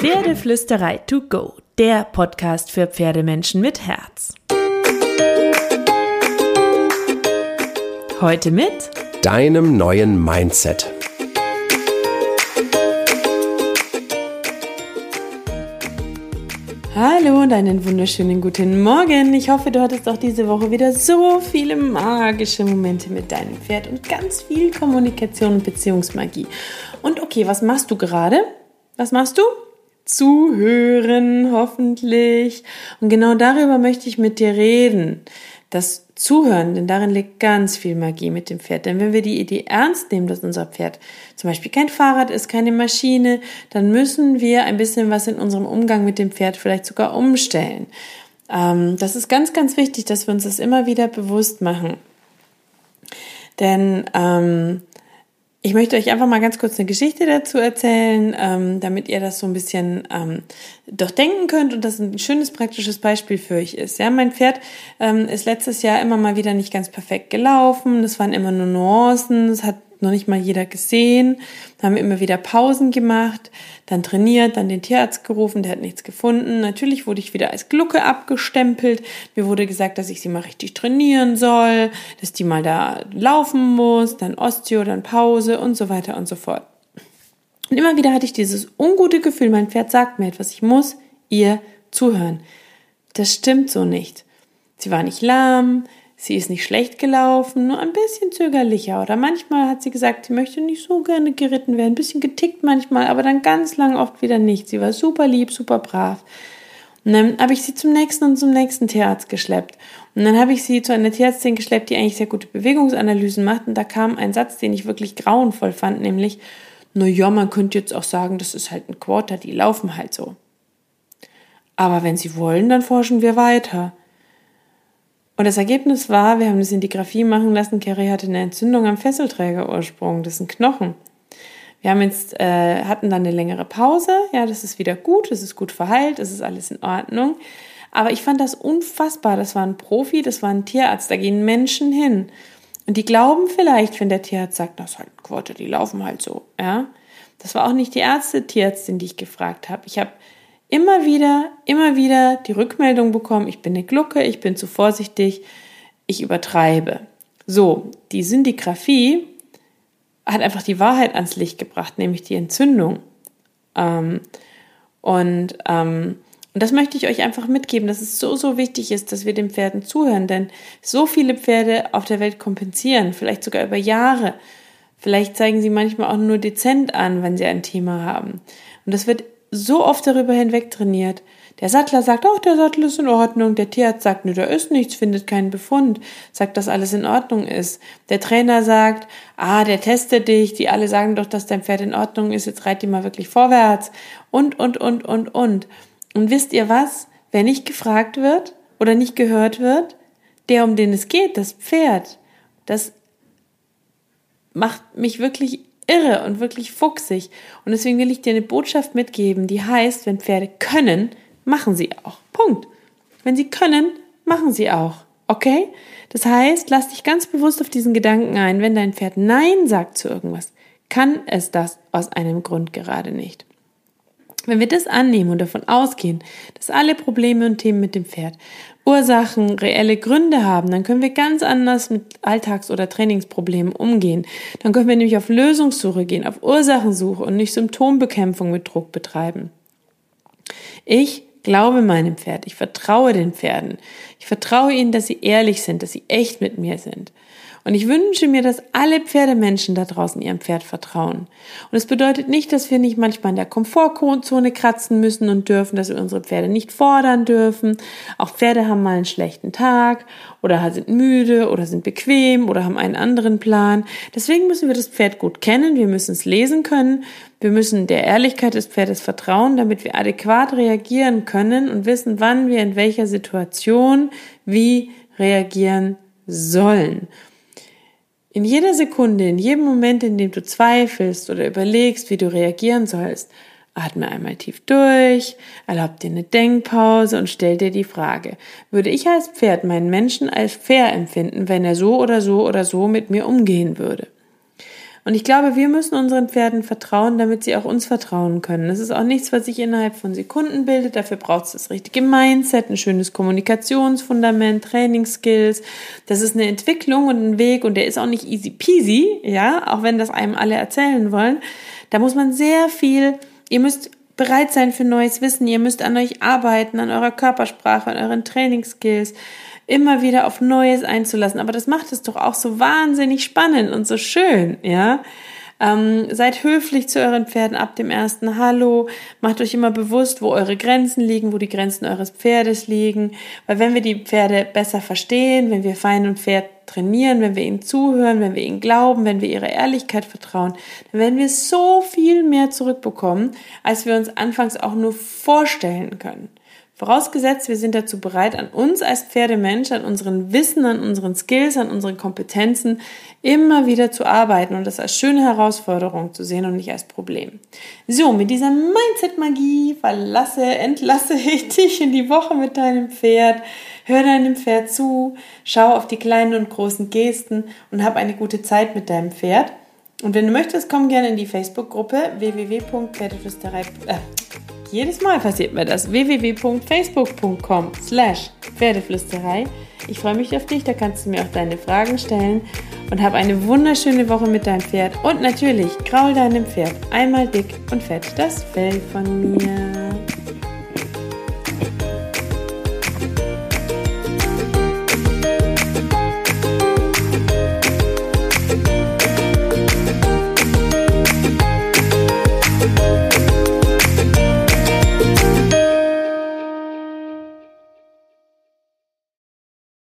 Pferdeflüsterei to go, der Podcast für Pferdemenschen mit Herz. Heute mit deinem neuen Mindset. Hallo und einen wunderschönen guten Morgen. Ich hoffe, du hattest auch diese Woche wieder so viele magische Momente mit deinem Pferd und ganz viel Kommunikation und Beziehungsmagie. Und okay, was machst du gerade? Was machst du? Zuhören, hoffentlich. Und genau darüber möchte ich mit dir reden. Das Zuhören, denn darin liegt ganz viel Magie mit dem Pferd. Denn wenn wir die Idee ernst nehmen, dass unser Pferd zum Beispiel kein Fahrrad ist, keine Maschine, dann müssen wir ein bisschen was in unserem Umgang mit dem Pferd vielleicht sogar umstellen. Ähm, das ist ganz, ganz wichtig, dass wir uns das immer wieder bewusst machen. Denn ähm, ich möchte euch einfach mal ganz kurz eine Geschichte dazu erzählen, ähm, damit ihr das so ein bisschen ähm, durchdenken könnt und das ein schönes praktisches Beispiel für euch ist. Ja, mein Pferd ähm, ist letztes Jahr immer mal wieder nicht ganz perfekt gelaufen. Das waren immer nur Nuancen. Es hat noch nicht mal jeder gesehen. Haben immer wieder Pausen gemacht, dann trainiert, dann den Tierarzt gerufen, der hat nichts gefunden. Natürlich wurde ich wieder als Glucke abgestempelt. Mir wurde gesagt, dass ich sie mal richtig trainieren soll, dass die mal da laufen muss, dann Osteo, dann Pause und so weiter und so fort. Und immer wieder hatte ich dieses ungute Gefühl, mein Pferd sagt mir etwas, ich muss ihr zuhören. Das stimmt so nicht. Sie war nicht lahm, Sie ist nicht schlecht gelaufen, nur ein bisschen zögerlicher. Oder manchmal hat sie gesagt, sie möchte nicht so gerne geritten werden, ein bisschen getickt manchmal, aber dann ganz lang oft wieder nicht. Sie war super lieb, super brav. Und dann habe ich sie zum nächsten und zum nächsten Tierarzt geschleppt. Und dann habe ich sie zu einer Tierärztin geschleppt, die eigentlich sehr gute Bewegungsanalysen macht. Und da kam ein Satz, den ich wirklich grauenvoll fand, nämlich, na ja, man könnte jetzt auch sagen, das ist halt ein Quarter, die laufen halt so. Aber wenn sie wollen, dann forschen wir weiter. Und das Ergebnis war, wir haben eine Sintigraphie machen lassen, Carrie hatte eine Entzündung am Fesselträgerursprung, das ist ein Knochen. Wir haben jetzt, äh, hatten dann eine längere Pause, ja, das ist wieder gut, das ist gut verheilt, das ist alles in Ordnung. Aber ich fand das unfassbar, das war ein Profi, das war ein Tierarzt, da gehen Menschen hin. Und die glauben vielleicht, wenn der Tierarzt sagt, das ist halt Quote, die laufen halt so, ja. Das war auch nicht die Ärzte, Tierärztin, die ich gefragt habe. Ich habe immer wieder, immer wieder die Rückmeldung bekommen, ich bin eine Glucke, ich bin zu vorsichtig, ich übertreibe. So, die Syndigraphie hat einfach die Wahrheit ans Licht gebracht, nämlich die Entzündung. Ähm, und, ähm, und das möchte ich euch einfach mitgeben, dass es so, so wichtig ist, dass wir den Pferden zuhören, denn so viele Pferde auf der Welt kompensieren, vielleicht sogar über Jahre. Vielleicht zeigen sie manchmal auch nur dezent an, wenn sie ein Thema haben. Und das wird so oft darüber hinweg trainiert. Der Sattler sagt, auch der Sattel ist in Ordnung. Der Tierarzt sagt, ne, da ist nichts, findet keinen Befund, sagt, dass alles in Ordnung ist. Der Trainer sagt, ah, der testet dich, die alle sagen doch, dass dein Pferd in Ordnung ist, jetzt reit die mal wirklich vorwärts. Und, und, und, und, und. Und wisst ihr was? Wer nicht gefragt wird oder nicht gehört wird, der, um den es geht, das Pferd, das macht mich wirklich irre und wirklich fuchsig. Und deswegen will ich dir eine Botschaft mitgeben, die heißt, wenn Pferde können, machen sie auch. Punkt. Wenn sie können, machen sie auch. Okay? Das heißt, lass dich ganz bewusst auf diesen Gedanken ein, wenn dein Pferd Nein sagt zu irgendwas, kann es das aus einem Grund gerade nicht. Wenn wir das annehmen und davon ausgehen, dass alle Probleme und Themen mit dem Pferd Ursachen, reelle Gründe haben, dann können wir ganz anders mit Alltags- oder Trainingsproblemen umgehen. Dann können wir nämlich auf Lösungssuche gehen, auf Ursachensuche und nicht Symptombekämpfung mit Druck betreiben. Ich glaube meinem Pferd, ich vertraue den Pferden. Ich vertraue ihnen, dass sie ehrlich sind, dass sie echt mit mir sind. Und ich wünsche mir, dass alle Pferdemenschen da draußen ihrem Pferd vertrauen. Und es bedeutet nicht, dass wir nicht manchmal in der Komfortzone kratzen müssen und dürfen, dass wir unsere Pferde nicht fordern dürfen. Auch Pferde haben mal einen schlechten Tag oder sind müde oder sind bequem oder haben einen anderen Plan. Deswegen müssen wir das Pferd gut kennen, wir müssen es lesen können, wir müssen der Ehrlichkeit des Pferdes vertrauen, damit wir adäquat reagieren können und wissen, wann wir in welcher Situation wie reagieren sollen. In jeder Sekunde, in jedem Moment, in dem du zweifelst oder überlegst, wie du reagieren sollst, atme einmal tief durch, erlaub dir eine Denkpause und stell dir die Frage, würde ich als Pferd meinen Menschen als fair empfinden, wenn er so oder so oder so mit mir umgehen würde? Und ich glaube, wir müssen unseren Pferden vertrauen, damit sie auch uns vertrauen können. Das ist auch nichts, was sich innerhalb von Sekunden bildet. Dafür braucht es das richtige Mindset, ein schönes Kommunikationsfundament, Trainingsskills. Das ist eine Entwicklung und ein Weg und der ist auch nicht easy peasy, ja, auch wenn das einem alle erzählen wollen. Da muss man sehr viel, ihr müsst bereit sein für neues Wissen. Ihr müsst an euch arbeiten, an eurer Körpersprache, an euren Trainingsskills, immer wieder auf Neues einzulassen. Aber das macht es doch auch so wahnsinnig spannend und so schön, ja. Ähm, seid höflich zu euren Pferden ab dem ersten Hallo. Macht euch immer bewusst, wo eure Grenzen liegen, wo die Grenzen eures Pferdes liegen. Weil wenn wir die Pferde besser verstehen, wenn wir fein und fair trainieren, wenn wir ihnen zuhören, wenn wir ihnen glauben, wenn wir ihrer Ehrlichkeit vertrauen, dann werden wir so viel mehr zurückbekommen, als wir uns anfangs auch nur vorstellen können. Vorausgesetzt, wir sind dazu bereit, an uns als Pferdemensch, an unseren Wissen, an unseren Skills, an unseren Kompetenzen immer wieder zu arbeiten und das als schöne Herausforderung zu sehen und nicht als Problem. So, mit dieser Mindset-Magie verlasse, entlasse ich dich in die Woche mit deinem Pferd. Hör deinem Pferd zu, schau auf die kleinen und großen Gesten und hab eine gute Zeit mit deinem Pferd. Und wenn du möchtest, komm gerne in die Facebook-Gruppe www.pferdeflüsterei. Äh, jedes Mal passiert mir das. www.facebook.com slash Pferdeflüsterei. Ich freue mich auf dich, da kannst du mir auch deine Fragen stellen und hab eine wunderschöne Woche mit deinem Pferd. Und natürlich, kraul deinem Pferd einmal dick und fett das Fell von mir.